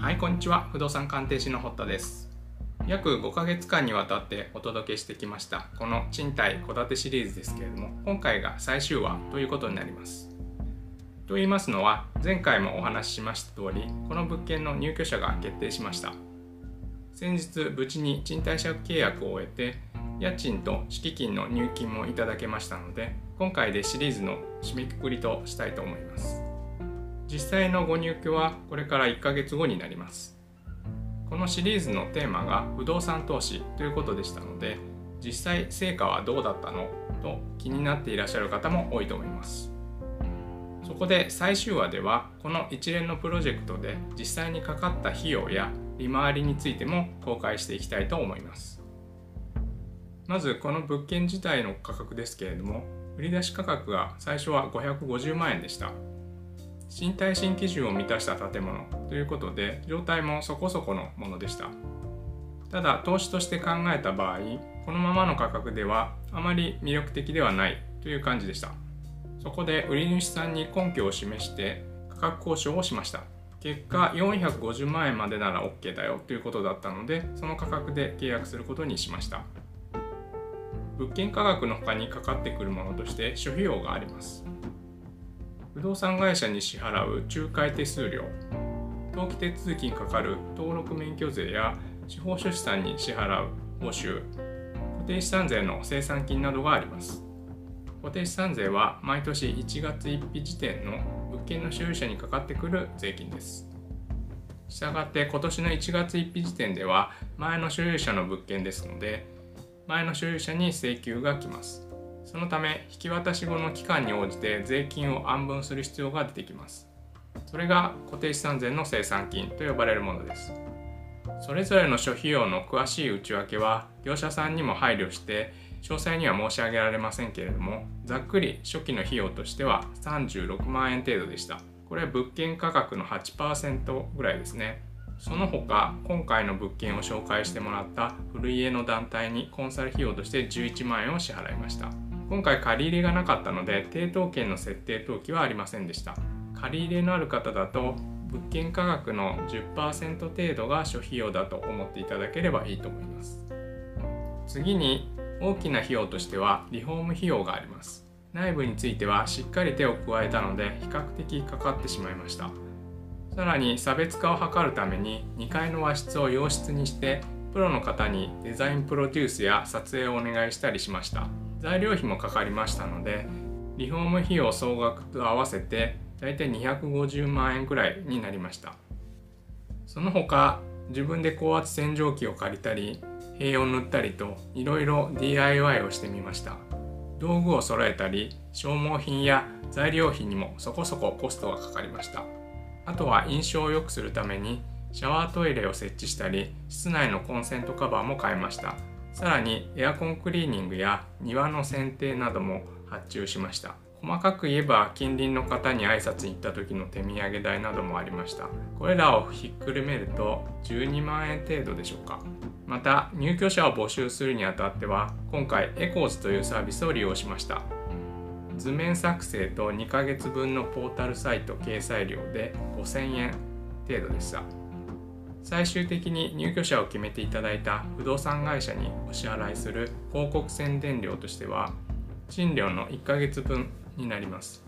はいこんにちは。不動産鑑定士の堀田です。約5ヶ月間にわたってお届けしてきましたこの賃貸戸建てシリーズですけれども今回が最終話ということになります。と言いますのは前回もお話ししました通りこの物件の入居者が決定しました。先日無事に賃貸借契約を終えて家賃と敷金の入金もいただけましたので今回でシリーズの締めくくりとしたいと思います。実際のご入居はこれから1ヶ月後になります。このシリーズのテーマが不動産投資ということでしたので実際成果はどうだったのと気になっていらっしゃる方も多いと思います。そこで最終話ではこの一連のプロジェクトで実際にかかった費用や利回りについても公開していきたいと思います。まずこの物件自体の価格ですけれども売り出し価格が最初は550万円でした。新耐震基準を満たした建物ということで状態もそこそこのものでした。ただ投資として考えた場合このままの価格ではあまり魅力的ではないという感じでした。そこで売り主さんに根拠を示して価格交渉をしました。結果450万円までなら OK だよということだったのでその価格で契約することにしました。物件価格の他にかかってくるものとして諸費用があります。不動産会社に支払う仲介手数料。登記手続きにかかる登録免許税や司法書士さんに支払う報酬固定資産税の生産金などがあります。固定資産税は毎年1月1日時点の物件の所有者にかかってくる税金です。したがって今年の1月1日時点では前の所有者の物件ですので前の所有者に請求が来ます。そのため引き渡し後の期間に応じて税金を安分する必要が出てきます。それが固定資産税の生産金と呼ばれるものです。それぞれの諸費用の詳しい内訳は業者さんにも配慮して詳細には申し上げられませんけれどもざっくり初期の費用としては36万円程度でした。これは物件価格の8%ぐらいですね。その他今回の物件を紹介してもらった古家の団体にコンサル費用として11万円を支払いました。今回借り入れがなかったので抵当権の設定登記はありませんでした。借り入れのある方だと物件価格の10%程度が諸費用だと思っていただければいいと思います。次に大きな費用としてはリフォーム費用があります。内部についてはしっかり手を加えたので比較的かかってしまいました。さらに差別化を図るために2階の和室を洋室にしてプロの方にデザインプロデュースや撮影をお願いしたりしました。材料費もかかりましたのでリフォーム費用総額と合わせて大体250万円くらいになりました。その他自分で高圧洗浄機を借りたり塀を塗ったりといろいろ DIY をしてみました。道具を揃えたり消耗品や材料費にもそこそこコストがかかりました。あとは印象を良くするためにシャワートイレを設置したり室内のコンセントカバーも変えました。さらにエアコンクリーニングや庭の剪定なども発注しました。細かく言えば近隣の方に挨拶に行った時の手土産代などもありました。これらをひっくるめると12万円程度でしょうか。また入居者を募集するにあたっては今回エコーズというサービスを利用しました。図面作成と2ヶ月分のポータルサイト掲載料で5000円程度でした。最終的に入居者を決めていただいた不動産会社にお支払いする広告宣伝料としては賃料の1ヶ月分になります。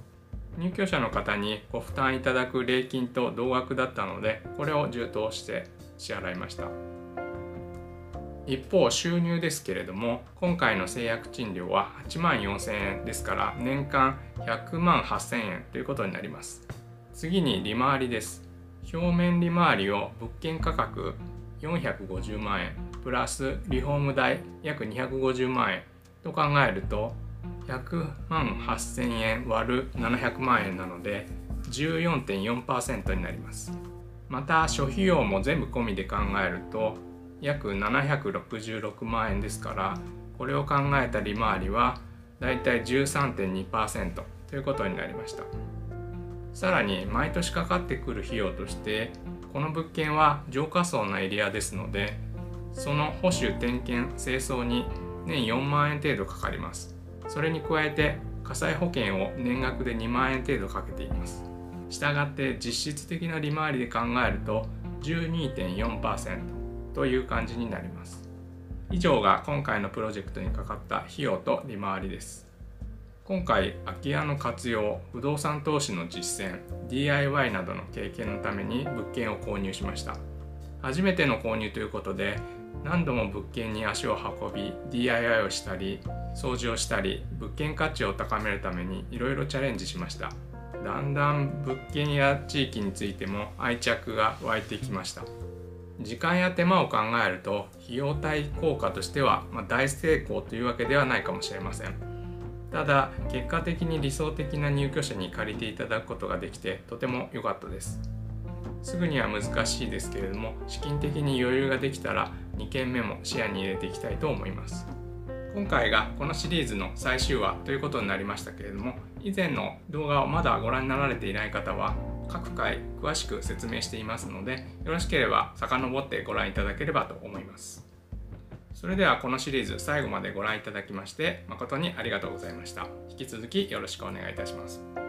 入居者の方にご負担いただく礼金と同額だったのでこれを充当して支払いました。一方収入ですけれども今回の制約賃料は8万4000円ですから年間100万8000円ということになります。次に利回りです。表面利回りを物件価格450万円プラスリフォーム代約250万円と考えると100万8000円割る700万円なので14.4%になりますまた諸費用も全部込みで考えると約766万円ですからこれを考えた利回りはだいたい13.2%ということになりました。さらに毎年かかってくる費用としてこの物件は浄化層のエリアですのでその保守点検清掃に年4万円程度かかります。それに加えて火災保険を年額で2万円程度かけています。したがって実質的な利回りで考えると12.4%という感じになります。以上が今回のプロジェクトにかかった費用と利回りです。今回空き家の活用不動産投資の実践 DIY などの経験のために物件を購入しました。初めての購入ということで何度も物件に足を運び DIY をしたり掃除をしたり物件価値を高めるためにいろいろチャレンジしました。だんだん物件や地域についても愛着が湧いてきました。時間や手間を考えると費用対効果としては、ま大成功というわけではないかもしれません。ただ結果的に理想的な入居者に借りていただくことができてとても良かったです。すぐには難しいですけれども資金的に余裕ができたら2件目も視野に入れていきたいと思います。今回がこのシリーズの最終話ということになりましたけれども以前の動画をまだご覧になられていない方は各回詳しく説明していますのでよろしければ遡ってご覧いただければと思います。それではこのシリーズ最後までご覧いただきまして誠にありがとうございました。引き続きよろしくお願いいたします。